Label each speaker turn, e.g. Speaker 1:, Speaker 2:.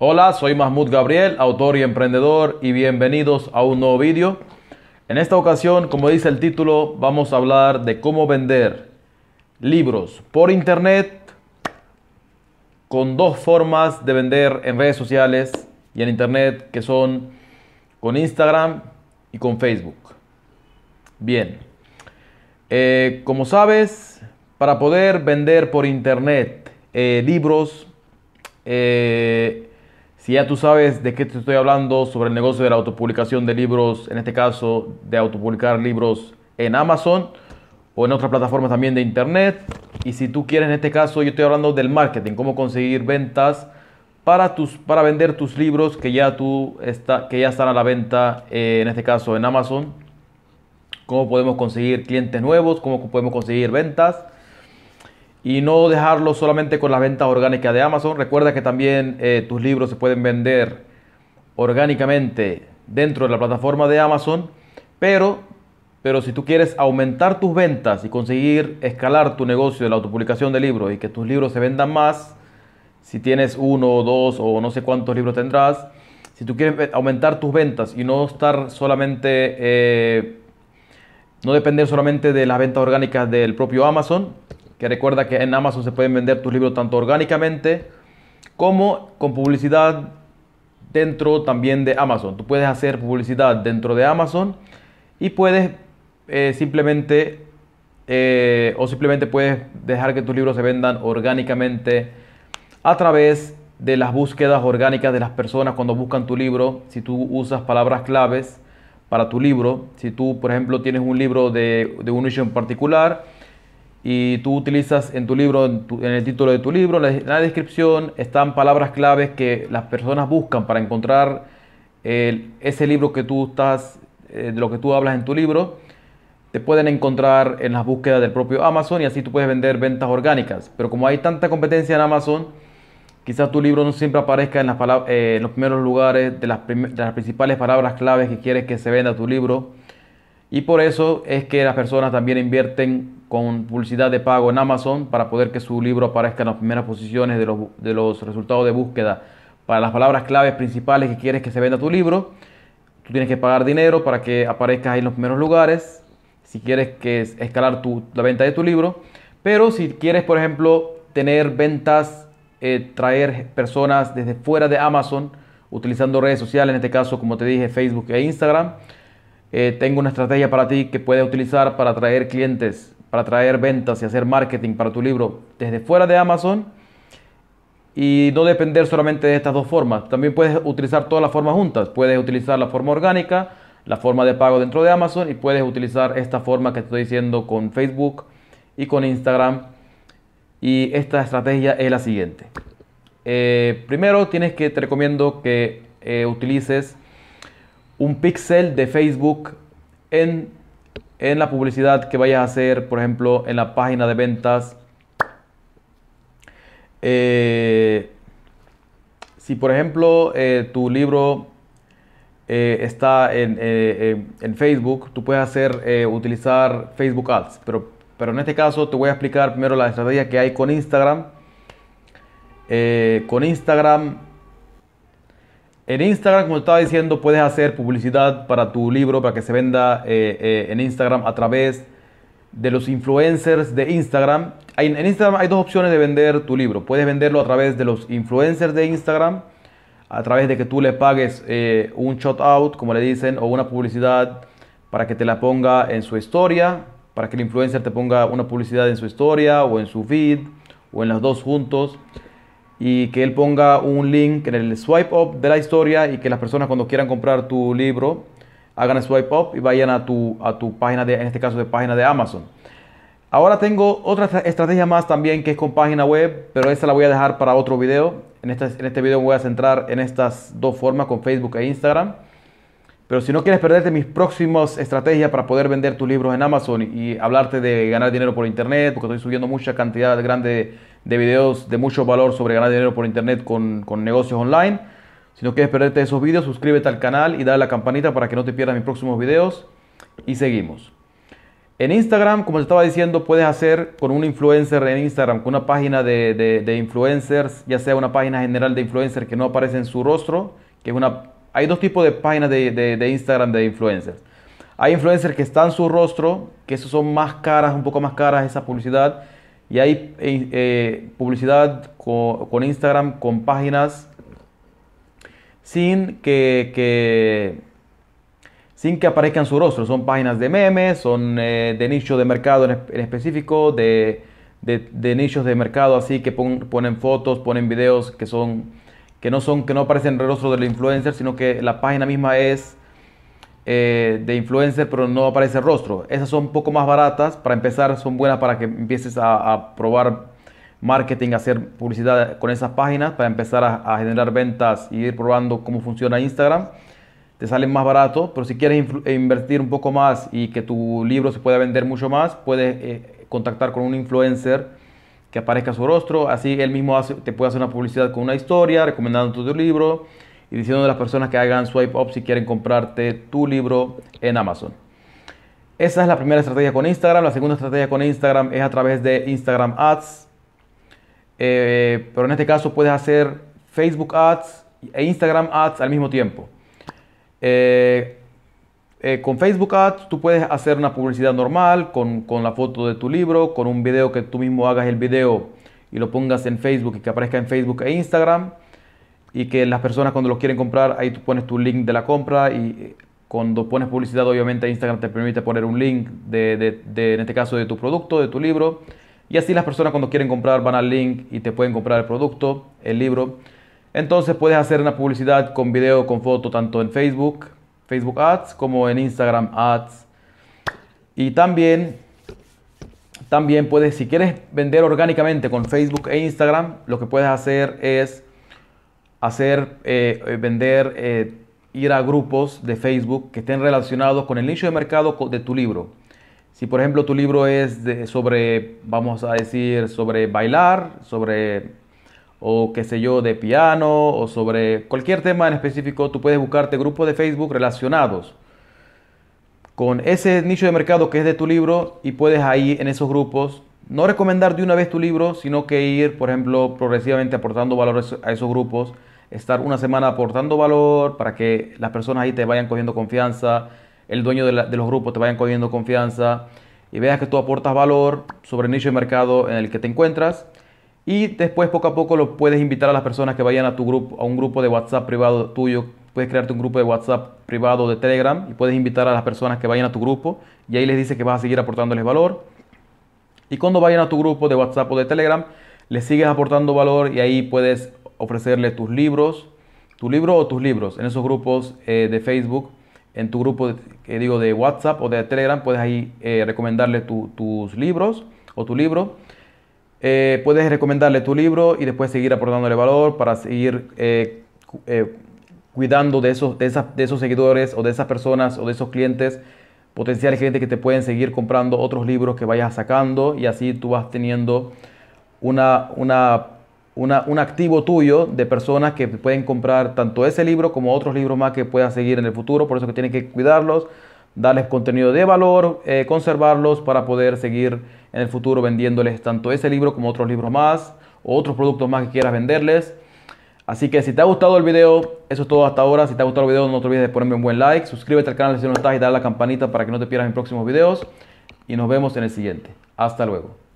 Speaker 1: Hola, soy Mahmoud Gabriel, autor y emprendedor y bienvenidos a un nuevo vídeo. En esta ocasión, como dice el título, vamos a hablar de cómo vender libros por internet con dos formas de vender en redes sociales y en internet que son con Instagram y con Facebook. Bien, eh, como sabes, para poder vender por internet eh, libros, eh, si ya tú sabes de qué te estoy hablando sobre el negocio de la autopublicación de libros, en este caso de autopublicar libros en Amazon o en otras plataformas también de internet. Y si tú quieres, en este caso, yo estoy hablando del marketing, cómo conseguir ventas para, tus, para vender tus libros que ya, tú está, que ya están a la venta, eh, en este caso en Amazon. Cómo podemos conseguir clientes nuevos, cómo podemos conseguir ventas y no dejarlo solamente con las ventas orgánicas de Amazon. Recuerda que también eh, tus libros se pueden vender orgánicamente dentro de la plataforma de Amazon, pero, pero si tú quieres aumentar tus ventas y conseguir escalar tu negocio de la autopublicación de libros y que tus libros se vendan más, si tienes uno o dos o no sé cuántos libros tendrás, si tú quieres aumentar tus ventas y no estar solamente, eh, no depender solamente de las ventas orgánicas del propio Amazon, que recuerda que en Amazon se pueden vender tus libros tanto orgánicamente como con publicidad dentro también de Amazon. Tú puedes hacer publicidad dentro de Amazon y puedes eh, simplemente eh, o simplemente puedes dejar que tus libros se vendan orgánicamente a través de las búsquedas orgánicas de las personas cuando buscan tu libro. Si tú usas palabras claves para tu libro, si tú por ejemplo tienes un libro de, de un nicho en particular, y tú utilizas en tu libro, en, el título de tu libro, en la, descripción están palabras claves que las personas buscan para encontrar ese libro que tú estás, eh, de lo que tú hablas en tu libro, te pueden encontrar en las búsquedas del propio Amazon y así tú puedes vender ventas orgánicas. Pero como hay tanta competencia en Amazon, quizás tu libro no siempre aparezca en, eh, los primeros lugares de las, de las principales palabras claves que quieres que se venda tu libro. Y por eso es que las personas también invierten con publicidad de pago en Amazon para poder que su libro aparezca en las primeras posiciones de los, de los resultados de búsqueda para las palabras claves principales que quieres que se venda tu libro. Tú tienes que pagar dinero para que aparezcas ahí en los primeros lugares si quieres que escalar tu, la venta de tu libro. Pero si quieres, por ejemplo, tener ventas, eh, traer personas desde fuera de Amazon utilizando redes sociales, en este caso, como te dije, Facebook e Instagram, eh, tengo una estrategia para ti que puedes utilizar para atraer clientes, para traer ventas y hacer marketing para tu libro desde fuera de Amazon y no depender solamente de estas dos formas. También puedes utilizar todas las formas juntas. Puedes utilizar la forma orgánica, la forma de pago dentro de Amazon y puedes utilizar esta forma que estoy diciendo con Facebook y con Instagram. Y esta estrategia es la siguiente. Eh, primero tienes que, te recomiendo que eh, utilices un pixel de Facebook en, la publicidad que vayas a hacer, por ejemplo, en la página de ventas. Eh, si por ejemplo eh, tu libro eh, está en, en, Facebook, tú puedes hacer utilizar Facebook Ads, pero, pero en este caso te voy a explicar primero la estrategia que hay con Instagram. con Instagram en Instagram, como estaba diciendo, puedes hacer publicidad para tu libro, para que se venda eh, eh, en Instagram a través de los influencers de Instagram. en Instagram hay dos opciones de vender tu libro. Puedes venderlo a través de los influencers de Instagram, a través de que tú le pagues eh, un shout out, como le dicen, o una publicidad para que te la ponga en su historia, para que el influencer te ponga una publicidad en su historia o en su feed o en las dos juntos y que él ponga un link en el swipe up de la historia y que las personas cuando quieran comprar tu libro hagan el swipe up y vayan a tu, a tu página de, en este caso de página de Amazon. Ahora tengo otra estrategia más también que es con página web, pero esta la voy a dejar para otro video. En este, en este video voy a centrar en estas dos formas con Facebook e Instagram. Pero si no quieres perderte mis próximas estrategias para poder vender tus libros en Amazon y hablarte de ganar dinero por internet, porque estoy subiendo mucha cantidad grande de videos de mucho valor sobre ganar dinero por internet con, negocios online. Si no quieres perderte esos videos, suscríbete al canal y dale a la campanita para que no te pierdas mis próximos videos. Y seguimos. En Instagram, como te estaba diciendo, puedes hacer con un influencer en Instagram, con una página de, influencers, ya sea una página general de influencers que no aparece en su rostro, que es una... Hay dos tipos de páginas de, Instagram de influencers. Hay influencers que están en su rostro, que esos son más caras, un poco más caras esa publicidad. Y hay eh, eh, publicidad con, Instagram con páginas sin que sin que aparezcan su rostro. Son páginas de memes, son eh, de nicho de mercado en, específico, de, nichos de mercado así que ponen fotos, ponen videos que son que no son que no aparecen el rostro del influencer, sino que la página misma es eh, de influencer, pero no aparece el rostro. Esas son un poco más baratas. Para empezar, son buenas para que empieces a, probar marketing, hacer publicidad con esas páginas, para empezar a generar ventas y ir probando cómo funciona Instagram te salen más barato, pero si quieres invertir un poco más y que tu libro se pueda vender mucho más, puedes eh, contactar con un influencer que aparezca su rostro, así él mismo te puede hacer una publicidad con una historia, recomendando tu libro y diciendo a las personas que hagan swipe up si quieren comprarte tu libro en Amazon. Esa es la primera estrategia con Instagram. La segunda estrategia con Instagram es a través de Instagram Ads. Eh, pero en este caso puedes hacer Facebook Ads e Instagram Ads al mismo tiempo. Eh, eh, con Facebook Ads tú puedes hacer una publicidad normal con, la foto de tu libro, con un video que tú mismo hagas el video y lo pongas en Facebook y que aparezca en Facebook e Instagram y que las personas cuando lo quieren comprar ahí tú pones tu link de la compra y eh, cuando pones publicidad obviamente Instagram te permite poner un link de, en este caso de tu producto, de tu libro y así las personas cuando quieren comprar van al link y te pueden comprar el producto, el libro entonces puedes hacer una publicidad con video, con foto, tanto en Facebook, Facebook Ads, como en Instagram Ads. Y también, también puedes, si quieres vender orgánicamente con Facebook e Instagram, lo que puedes hacer es hacer, eh, eh, vender, eh, ir a grupos de Facebook que estén relacionados con el nicho de mercado de tu libro. Si por ejemplo tu libro es sobre, vamos a decir, sobre bailar, sobre o qué sé yo, de piano o sobre cualquier tema en específico, tú puedes buscarte grupos de Facebook relacionados con ese nicho de mercado que es de tu libro y puedes ahí en esos grupos no recomendar de una vez tu libro, sino que ir, por ejemplo, progresivamente aportando valor a esos grupos, estar una semana aportando valor para que las personas ahí te vayan cogiendo confianza, el dueño de, los grupos te vayan cogiendo confianza y veas que tú aportas valor sobre el nicho de mercado en el que te encuentras y después poco a poco lo puedes invitar a las personas que vayan a tu grupo, a un grupo de WhatsApp privado tuyo. Puedes crearte un grupo de WhatsApp privado de Telegram y puedes invitar a las personas que vayan a tu grupo y ahí les dice que vas a seguir aportándoles valor. Y cuando vayan a tu grupo de WhatsApp o de Telegram, les sigues aportando valor y ahí puedes ofrecerle tus libros, tu libro o tus libros. En esos grupos eh, de Facebook, en tu grupo que digo de WhatsApp o de Telegram, puedes ahí eh, recomendarle tus libros o tu libro. Eh, puedes recomendarle tu libro y después seguir aportándole valor para seguir eh, eh, cuidando de esos, de, de, esos seguidores o de esas personas o de esos clientes, potenciales clientes que te pueden seguir comprando otros libros que vayas sacando y así tú vas teniendo una, una, un activo tuyo de personas que pueden comprar tanto ese libro como otros libros más que puedas seguir en el futuro. Por eso que tienes que cuidarlos, darles contenido de valor, conservarlos para poder seguir en el futuro vendiéndoles tanto ese libro como otros libros más o otros productos más que quieras venderles. Así que si te ha gustado el video, eso es todo hasta ahora. Si te ha gustado el video, no te olvides de ponerme un buen like, suscríbete al canal si no estás y dale a la campanita para que no te pierdas mis próximos videos. Y nos vemos en el siguiente. Hasta luego.